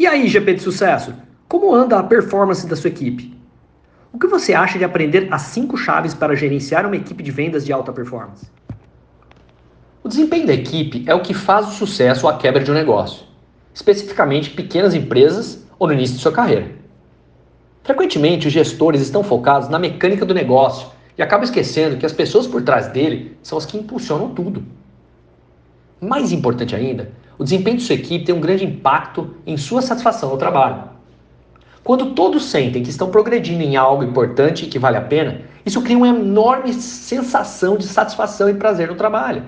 E aí, GP de sucesso? Como anda a performance da sua equipe? O que você acha de aprender as cinco chaves para gerenciar uma equipe de vendas de alta performance? O desempenho da equipe é o que faz o sucesso ou a quebra de um negócio, especificamente pequenas empresas ou no início de sua carreira. Frequentemente, os gestores estão focados na mecânica do negócio e acabam esquecendo que as pessoas por trás dele são as que impulsionam tudo. Mais importante ainda, o desempenho de sua equipe tem um grande impacto em sua satisfação no trabalho. Quando todos sentem que estão progredindo em algo importante e que vale a pena, isso cria uma enorme sensação de satisfação e prazer no trabalho.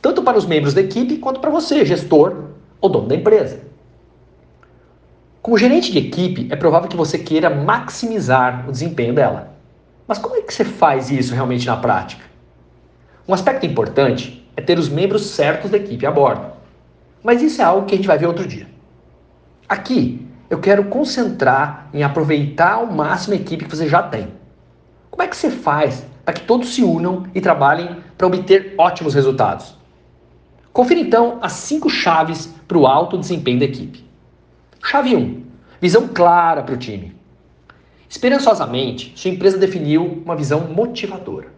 Tanto para os membros da equipe quanto para você, gestor ou dono da empresa. Como gerente de equipe, é provável que você queira maximizar o desempenho dela. Mas como é que você faz isso realmente na prática? Um aspecto importante é ter os membros certos da equipe a bordo. Mas isso é algo que a gente vai ver outro dia. Aqui, eu quero concentrar em aproveitar ao máximo a equipe que você já tem. Como é que você faz para que todos se unam e trabalhem para obter ótimos resultados? Confira então as cinco chaves para o alto desempenho da equipe. Chave 1. Visão clara para o time. Esperançosamente, sua empresa definiu uma visão motivadora.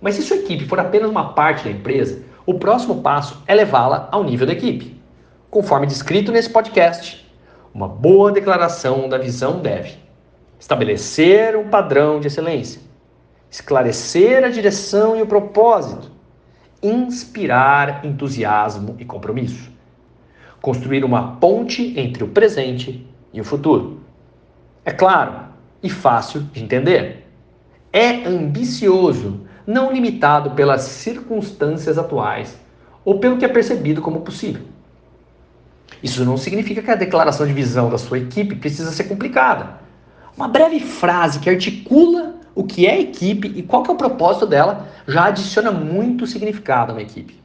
Mas se sua equipe for apenas uma parte da empresa, o próximo passo é levá-la ao nível da equipe. Conforme descrito nesse podcast, uma boa declaração da visão deve estabelecer um padrão de excelência, esclarecer a direção e o propósito, inspirar entusiasmo e compromisso, construir uma ponte entre o presente e o futuro. É claro e fácil de entender. É ambicioso não limitado pelas circunstâncias atuais ou pelo que é percebido como possível. Isso não significa que a declaração de visão da sua equipe precisa ser complicada. Uma breve frase que articula o que é equipe e qual é o propósito dela já adiciona muito significado a uma equipe.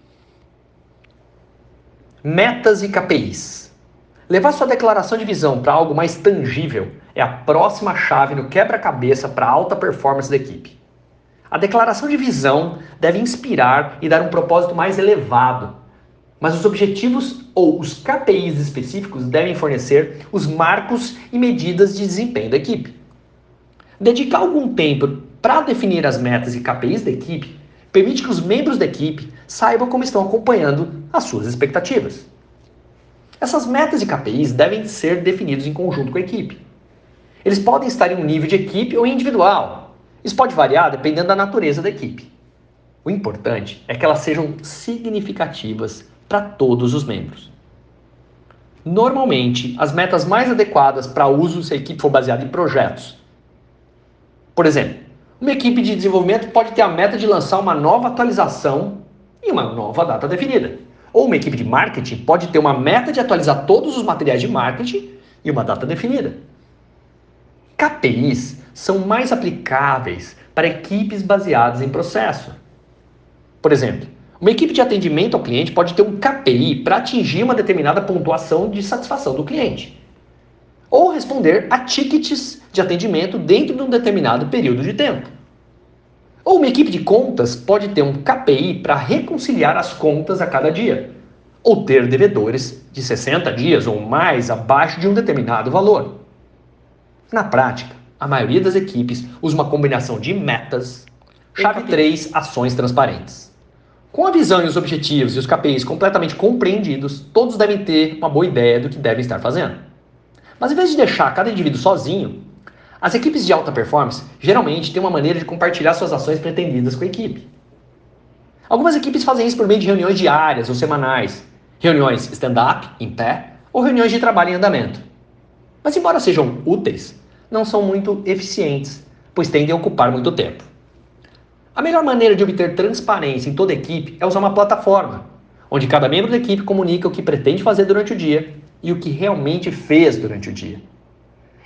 Metas e KPIs. Levar sua declaração de visão para algo mais tangível é a próxima chave no quebra-cabeça para a alta performance da equipe. A declaração de visão deve inspirar e dar um propósito mais elevado, mas os objetivos ou os KPIs específicos devem fornecer os marcos e medidas de desempenho da equipe. Dedicar algum tempo para definir as metas e KPIs da equipe permite que os membros da equipe saibam como estão acompanhando as suas expectativas. Essas metas e KPIs devem ser definidos em conjunto com a equipe. Eles podem estar em um nível de equipe ou individual, isso pode variar dependendo da natureza da equipe. O importante é que elas sejam significativas para todos os membros. Normalmente, as metas mais adequadas para uso se a equipe for baseada em projetos. Por exemplo, uma equipe de desenvolvimento pode ter a meta de lançar uma nova atualização em uma nova data definida. Ou uma equipe de marketing pode ter uma meta de atualizar todos os materiais de marketing e uma data definida. KPIs são mais aplicáveis para equipes baseadas em processo. Por exemplo, uma equipe de atendimento ao cliente pode ter um KPI para atingir uma determinada pontuação de satisfação do cliente. Ou responder a tickets de atendimento dentro de um determinado período de tempo. Ou uma equipe de contas pode ter um KPI para reconciliar as contas a cada dia. Ou ter devedores de 60 dias ou mais abaixo de um determinado valor. Na prática, a maioria das equipes usa uma combinação de metas, chave 3, ações transparentes. Com a visão e os objetivos e os KPIs completamente compreendidos, todos devem ter uma boa ideia do que devem estar fazendo. Mas em vez de deixar cada indivíduo sozinho, as equipes de alta performance geralmente têm uma maneira de compartilhar suas ações pretendidas com a equipe. Algumas equipes fazem isso por meio de reuniões diárias ou semanais, reuniões stand-up, em pé, ou reuniões de trabalho em andamento. Mas, embora sejam úteis, não são muito eficientes, pois tendem a ocupar muito tempo. A melhor maneira de obter transparência em toda a equipe é usar uma plataforma, onde cada membro da equipe comunica o que pretende fazer durante o dia e o que realmente fez durante o dia.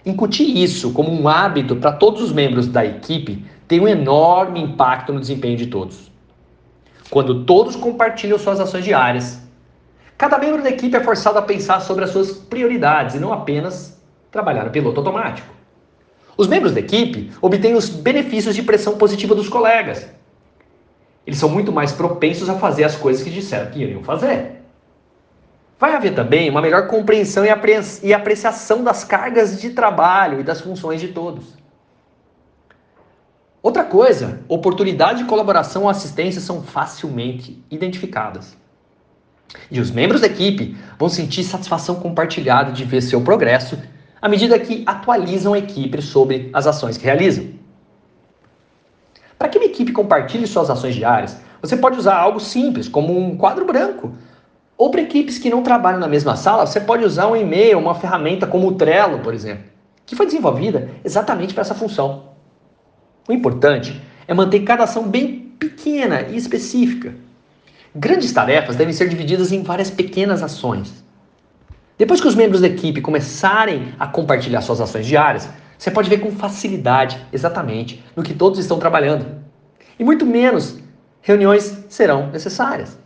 Incutir isso como um hábito para todos os membros da equipe tem um enorme impacto no desempenho de todos. Quando todos compartilham suas ações diárias, cada membro da equipe é forçado a pensar sobre as suas prioridades e não apenas trabalhar no piloto automático. Os membros da equipe obtêm os benefícios de pressão positiva dos colegas. Eles são muito mais propensos a fazer as coisas que disseram que iriam fazer. Vai haver também uma melhor compreensão e apreciação das cargas de trabalho e das funções de todos. Outra coisa, oportunidade de colaboração ou assistência são facilmente identificadas. E os membros da equipe vão sentir satisfação compartilhada de ver seu progresso à medida que atualizam a equipe sobre as ações que realizam. Para que uma equipe compartilhe suas ações diárias, você pode usar algo simples, como um quadro branco, ou para equipes que não trabalham na mesma sala, você pode usar um e-mail, uma ferramenta como o Trello, por exemplo, que foi desenvolvida exatamente para essa função. O importante é manter cada ação bem pequena e específica. Grandes tarefas devem ser divididas em várias pequenas ações. Depois que os membros da equipe começarem a compartilhar suas ações diárias, você pode ver com facilidade exatamente no que todos estão trabalhando. E muito menos reuniões serão necessárias.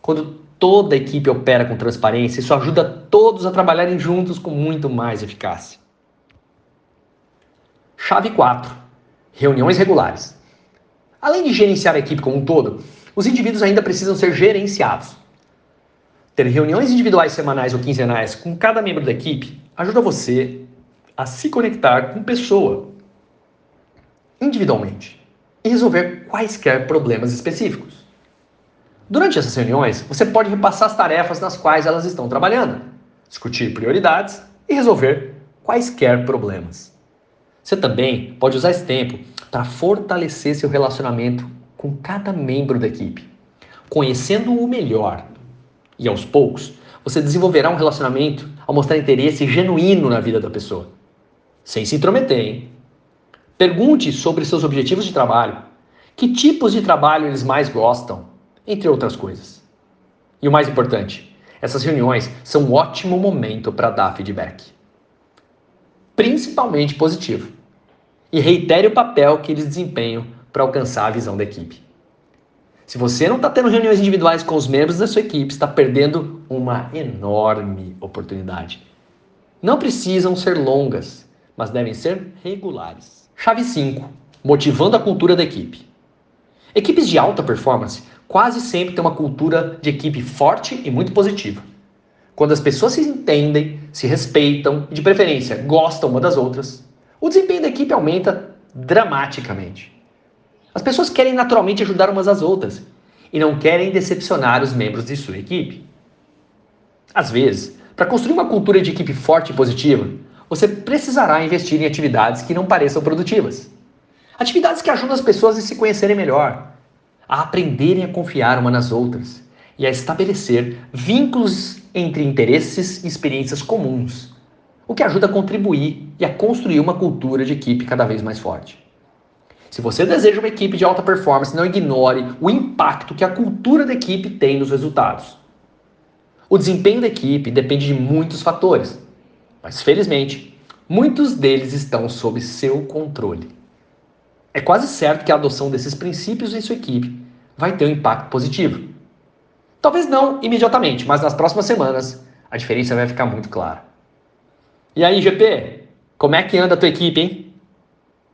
Quando toda a equipe opera com transparência, isso ajuda todos a trabalharem juntos com muito mais eficácia. Chave 4. Reuniões regulares. Além de gerenciar a equipe como um todo, os indivíduos ainda precisam ser gerenciados. Ter reuniões individuais semanais ou quinzenais com cada membro da equipe ajuda você a se conectar com pessoa individualmente e resolver quaisquer problemas específicos. Durante essas reuniões, você pode repassar as tarefas nas quais elas estão trabalhando, discutir prioridades e resolver quaisquer problemas. Você também pode usar esse tempo para fortalecer seu relacionamento com cada membro da equipe, conhecendo-o melhor. E aos poucos, você desenvolverá um relacionamento ao mostrar interesse genuíno na vida da pessoa, sem se intrometer. Hein? Pergunte sobre seus objetivos de trabalho, que tipos de trabalho eles mais gostam, entre outras coisas. E o mais importante, essas reuniões são um ótimo momento para dar feedback. Principalmente positivo. E reitere o papel que eles desempenham para alcançar a visão da equipe. Se você não está tendo reuniões individuais com os membros da sua equipe, está perdendo uma enorme oportunidade. Não precisam ser longas, mas devem ser regulares. Chave 5. Motivando a cultura da equipe. Equipes de alta performance quase sempre têm uma cultura de equipe forte e muito positiva. Quando as pessoas se entendem, se respeitam e, de preferência, gostam uma das outras, o desempenho da equipe aumenta dramaticamente. As pessoas querem naturalmente ajudar umas às outras e não querem decepcionar os membros de sua equipe. Às vezes, para construir uma cultura de equipe forte e positiva, você precisará investir em atividades que não pareçam produtivas. Atividades que ajudam as pessoas a se conhecerem melhor, a aprenderem a confiar uma nas outras e a estabelecer vínculos entre interesses e experiências comuns, o que ajuda a contribuir e a construir uma cultura de equipe cada vez mais forte. Se você deseja uma equipe de alta performance, não ignore o impacto que a cultura da equipe tem nos resultados. O desempenho da equipe depende de muitos fatores, mas felizmente, muitos deles estão sob seu controle. É quase certo que a adoção desses princípios em sua equipe vai ter um impacto positivo. Talvez não imediatamente, mas nas próximas semanas a diferença vai ficar muito clara. E aí, GP, como é que anda a tua equipe, hein?